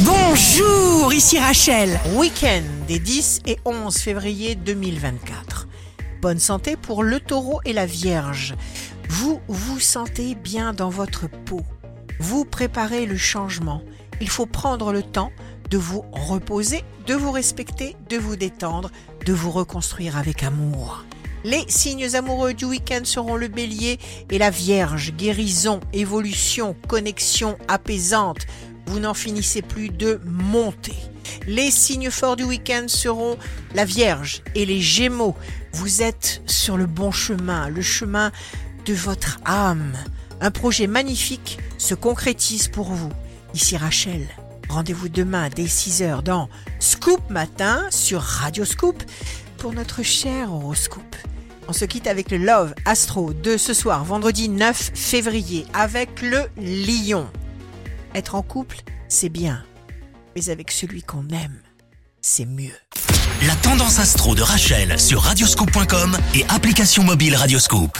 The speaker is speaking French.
Bonjour, ici Rachel. Week-end des 10 et 11 février 2024. Bonne santé pour le taureau et la vierge. Vous vous sentez bien dans votre peau. Vous préparez le changement. Il faut prendre le temps de vous reposer, de vous respecter, de vous détendre, de vous reconstruire avec amour. Les signes amoureux du week-end seront le bélier et la vierge. Guérison, évolution, connexion apaisante. Vous n'en finissez plus de monter. Les signes forts du week-end seront la vierge et les gémeaux. Vous êtes sur le bon chemin, le chemin de votre âme. Un projet magnifique se concrétise pour vous. Ici Rachel. Rendez-vous demain dès 6h dans Scoop Matin sur Radio Scoop pour notre cher horoscope. On se quitte avec le Love Astro de ce soir, vendredi 9 février, avec le Lion. Être en couple, c'est bien, mais avec celui qu'on aime, c'est mieux. La tendance astro de Rachel sur radioscope.com et application mobile Radioscope.